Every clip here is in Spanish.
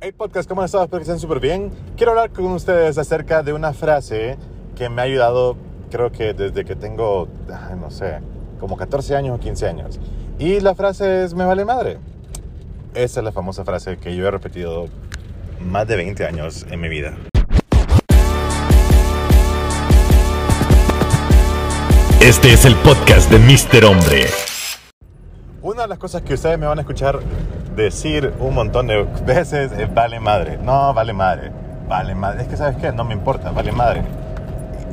Hey podcast, ¿cómo están? Espero que estén súper bien. Quiero hablar con ustedes acerca de una frase que me ha ayudado, creo que desde que tengo, no sé, como 14 años o 15 años. Y la frase es, me vale madre. Esa es la famosa frase que yo he repetido más de 20 años en mi vida. Este es el podcast de Mr. Hombre. Una de las cosas que ustedes me van a escuchar decir un montón de veces es vale madre. No, vale madre. Vale madre. Es que, ¿sabes qué? No me importa, vale madre.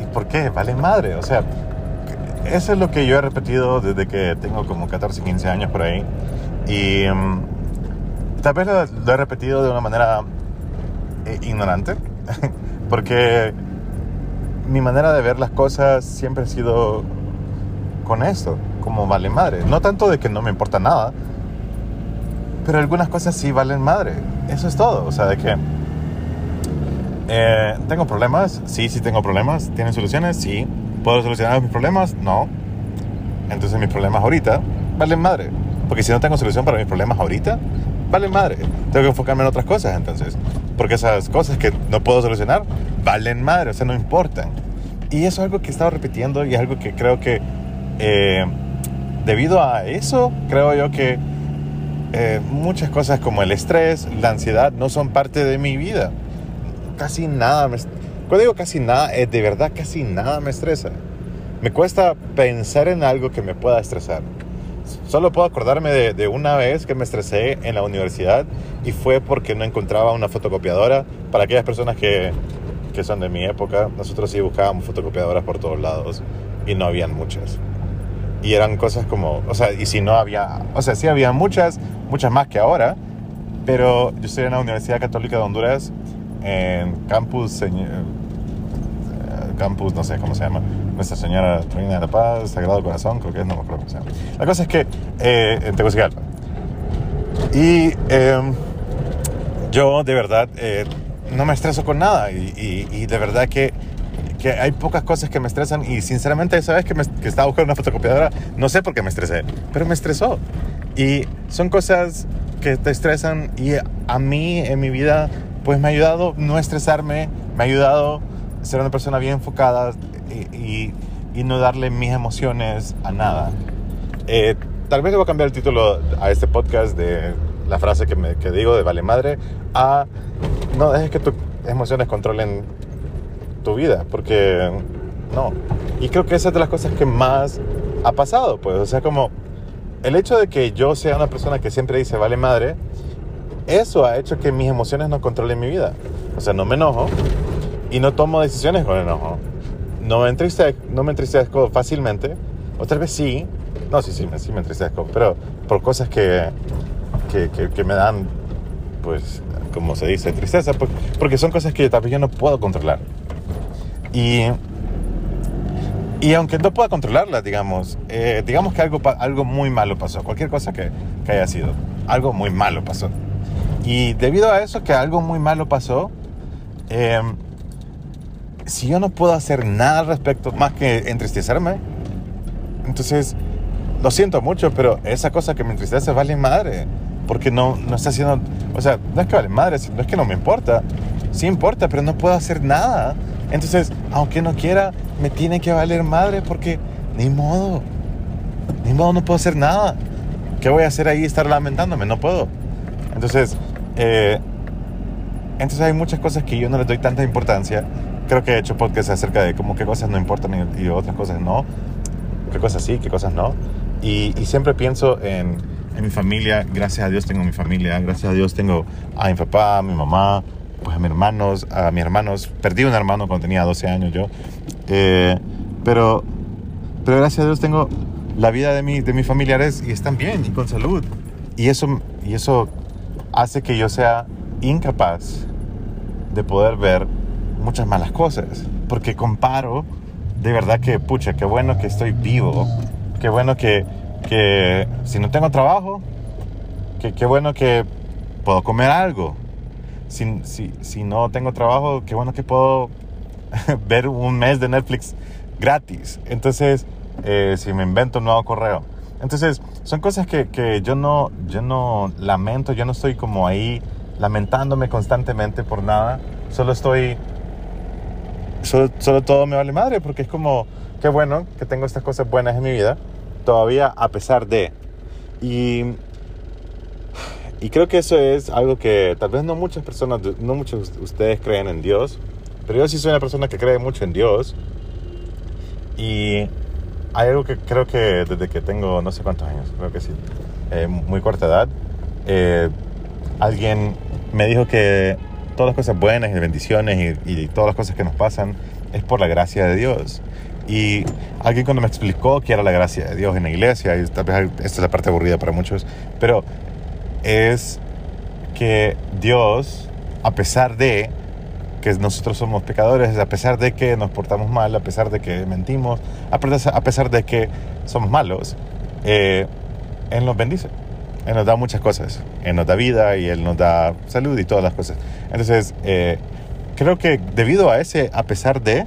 ¿Y por qué? Vale madre. O sea, eso es lo que yo he repetido desde que tengo como 14, 15 años por ahí. Y um, tal vez lo, lo, he repetido de una manera eh, ignorante. porque mi manera de ver las cosas siempre ha sido con esto, como vale madre. No tanto de que no me importa nada, pero algunas cosas sí valen madre. Eso es todo. O sea, de que eh, tengo problemas, sí, sí tengo problemas. ¿Tienen soluciones? Sí. ¿Puedo solucionar mis problemas? No. Entonces mis problemas ahorita valen madre. Porque si no tengo solución para mis problemas ahorita, valen madre. Tengo que enfocarme en otras cosas entonces. Porque esas cosas que no puedo solucionar valen madre, o sea, no importan. Y eso es algo que he estado repitiendo y es algo que creo que eh, debido a eso, creo yo que eh, muchas cosas como el estrés, la ansiedad, no son parte de mi vida. Casi nada me... Cuando digo casi nada, es de verdad casi nada me estresa. Me cuesta pensar en algo que me pueda estresar. Solo puedo acordarme de, de, una vez que me estresé en la universidad y fue porque no encontraba una fotocopiadora. Para aquellas personas que, que son de mi época, nosotros sí buscábamos fotocopiadoras por todos lados y no habían muchas. Y eran cosas como, o sea, y si no había, o sea, sí había muchas, muchas más que ahora, pero yo estoy en la Universidad Católica de Honduras, en campus, eh, campus, no sé cómo se llama, Nuestra Señora Reina de la Paz, Sagrado Corazón, creo que es, no me acuerdo cómo se llama. La cosa es que eh, en Tegucigalpa. Y eh, yo de verdad eh, no me estreso con nada y, y, y de verdad que que hay pocas cosas que me estresan y sinceramente esa vez que, me, que estaba buscando una fotocopiadora no sé por qué me estresé, pero me estresó. Y son cosas que te estresan y a mí en mi vida pues me ha ayudado no estresarme, me ha ayudado ser una persona bien enfocada y, y, y no darle mis emociones a nada. Eh, tal vez a cambiar el título a este podcast de la frase que, me, que digo de vale madre a no dejes que tus emociones controlen tu vida, porque no. Y creo que esa es de las cosas que más ha pasado, pues, o sea, como el hecho de que yo sea una persona que siempre dice vale madre, eso ha hecho que mis emociones no controlen mi vida. O sea, no me enojo y no tomo decisiones con enojo. No me entristezco, no me entristezco fácilmente, o tal vez sí, no, sí, sí, sí me entristezco, pero por cosas que, que, que, que me dan, pues, como se dice, tristeza, porque son cosas que tal vez yo no puedo controlar. Y, y aunque no pueda controlarla, digamos, eh, digamos que algo, algo muy malo pasó, cualquier cosa que, que, haya sido, algo muy malo pasó. Y debido a eso, que algo muy malo pasó, eh, si yo no puedo hacer nada al respecto más que entristecerme, entonces lo siento mucho, pero esa cosa que me entristece vale madre, porque no, no está haciendo, o sea, no es que vale madre, no es que no me importa, sí importa, pero no puedo hacer nada entonces, aunque no quiera, me tiene que valer madre porque ni modo. Ni modo, no puedo hacer nada. ¿Qué voy a hacer ahí? Estar lamentándome. No puedo. Entonces, eh, entonces hay muchas cosas que yo no les doy tanta importancia. Creo que he hecho podcasts acerca de cómo qué cosas no importan y, y otras cosas no. Qué cosas sí, qué cosas no. Y, y siempre pienso en, en mi familia. Gracias a Dios tengo mi familia. Gracias a Dios tengo a mi papá, a mi mamá, pues a mis hermanos, a mis hermanos, perdí un hermano cuando tenía 12 años yo, eh, pero, pero gracias a Dios tengo la vida de, mi, de mis familiares y están bien y con salud. Y eso, y eso hace que yo sea incapaz de poder ver muchas malas cosas, porque comparo de verdad que, pucha, qué bueno que estoy vivo, qué bueno que, que si no tengo trabajo, que qué bueno que puedo comer algo, si, si, si no tengo trabajo, qué bueno que puedo ver un mes de Netflix gratis. Entonces, eh, si me invento un nuevo correo. Entonces, son cosas que, que, yo, no, yo no lamento, yo no estoy como ahí lamentándome constantemente por nada. Solo estoy... Solo, solo todo me vale madre porque es como, qué bueno que tengo estas cosas buenas en mi vida, todavía a pesar de... Y, y creo que eso es algo que tal vez no muchas personas, no muchos de ustedes creen en Dios, pero yo sí soy una persona que cree mucho en Dios. Y hay algo que creo que desde que tengo no sé cuántos años, creo que sí, eh, muy corta edad, eh, alguien me dijo que todas las cosas buenas y bendiciones y, y, todas las cosas que nos pasan es por la gracia de Dios. Y alguien cuando me explicó que era la gracia de Dios en la iglesia, y tal vez esta es la parte aburrida para muchos, pero es que Dios, a pesar de que nosotros somos pecadores, a pesar de que nos portamos mal, a pesar de que mentimos, a pesar de que somos malos, eh, Él nos bendice. Él nos da muchas cosas. Él nos da vida y Él nos da salud y todas las cosas. Entonces, eh, creo que debido a ese, a pesar de,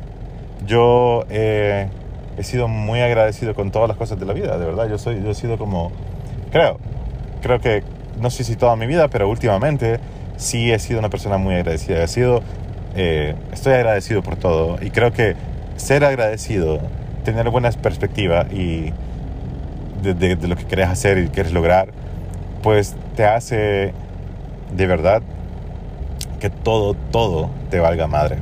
yo eh, he sido muy agradecido con todas las cosas de la vida, de verdad. Yo, soy, yo he sido como, creo, creo que, no sé si toda mi vida, pero últimamente sí he sido una persona muy agradecida. He sido eh, estoy agradecido por todo y creo que ser agradecido, tener buenas perspectivas y de, de, lo que quieres hacer y quieres lograr, pues te hace de verdad que todo, todo te valga madre.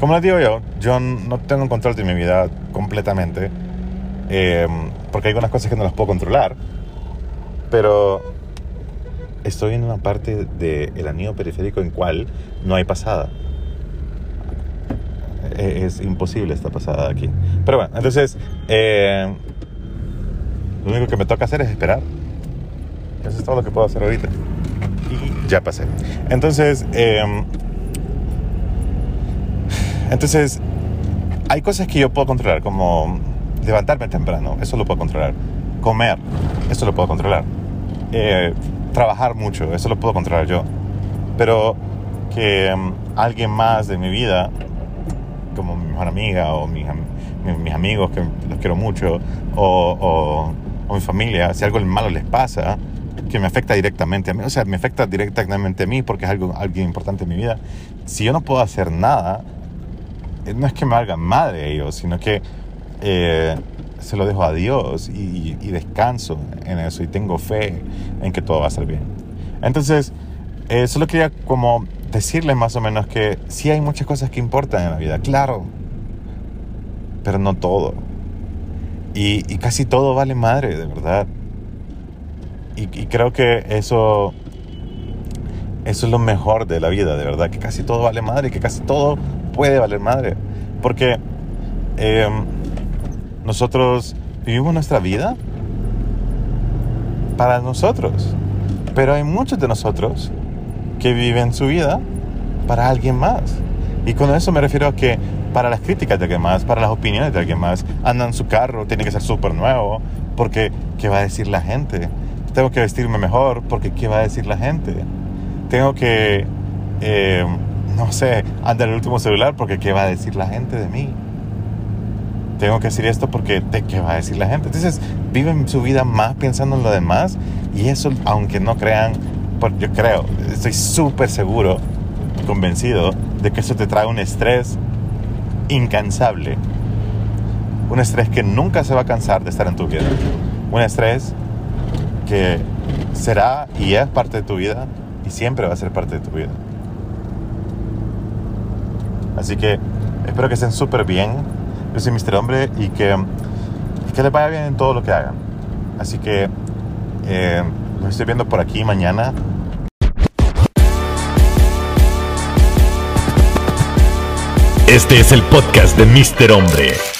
Como les digo yo, yo no tengo control de mi vida completamente, eh, porque hay algunas cosas que no las puedo controlar, pero estoy en una parte del anillo periférico en cual no hay pasada. E, es, imposible esta pasada aquí. Pero bueno, entonces, eh, lo único que me toca hacer es esperar. Eso es todo lo que puedo hacer ahorita. Y ya pasé. Entonces, eh, entonces, hay cosas que yo puedo controlar, como levantarme temprano, eso lo puedo controlar. Comer, eso lo puedo controlar. Eh, trabajar mucho, eso lo puedo controlar yo. Pero que um, alguien más de mi vida, como mi mejor amiga o mis, mis amigos, que los quiero mucho, o, mi familia, si algo malo les pasa, que me afecta directamente a mí, o sea, me afecta directamente a mí porque es algo, alguien importante en mi vida, si yo no puedo hacer nada, eh, no es que me hagan madre ellos, sino que eh, se lo dejo a Dios y, descanso en eso y tengo fe en que todo va a ser bien. Entonces, eh, solo quería como decirles más o menos que sí hay muchas cosas que importan en la vida, claro, pero no todo. Y, casi todo vale madre, de verdad. Y, y, creo que eso, eso es lo mejor de la vida, de verdad, que casi todo vale madre, que casi todo puede valer madre. Porque... Eh, nosotros vivimos nuestra vida para nosotros. Pero hay muchos de nosotros que viven su vida para alguien más. Y con eso me refiero a que para las críticas de alguien más, para las opiniones de alguien más, andan su carro, tiene que ser súper nuevo, porque ¿qué va a decir la gente? Tengo que vestirme mejor, porque ¿qué va a decir la gente? Tengo que, eh, no sé, andar el último celular, porque ¿qué va a decir la gente de mí? Tengo que decir esto porque ¿de qué va a decir la gente? Entonces viven su vida más pensando en lo demás y eso, aunque no crean, yo creo, estoy súper seguro, convencido de que eso te trae un estrés incansable. Un estrés que nunca se va a cansar de estar en tu vida. Un estrés que será y es parte de tu vida y siempre va a ser parte de tu vida. Así que espero que estén súper bien yo soy Mr. Hombre y que, que les vaya bien en todo lo que hagan. Así que eh, los estoy viendo por aquí mañana. Este es el podcast de Mr. Hombre.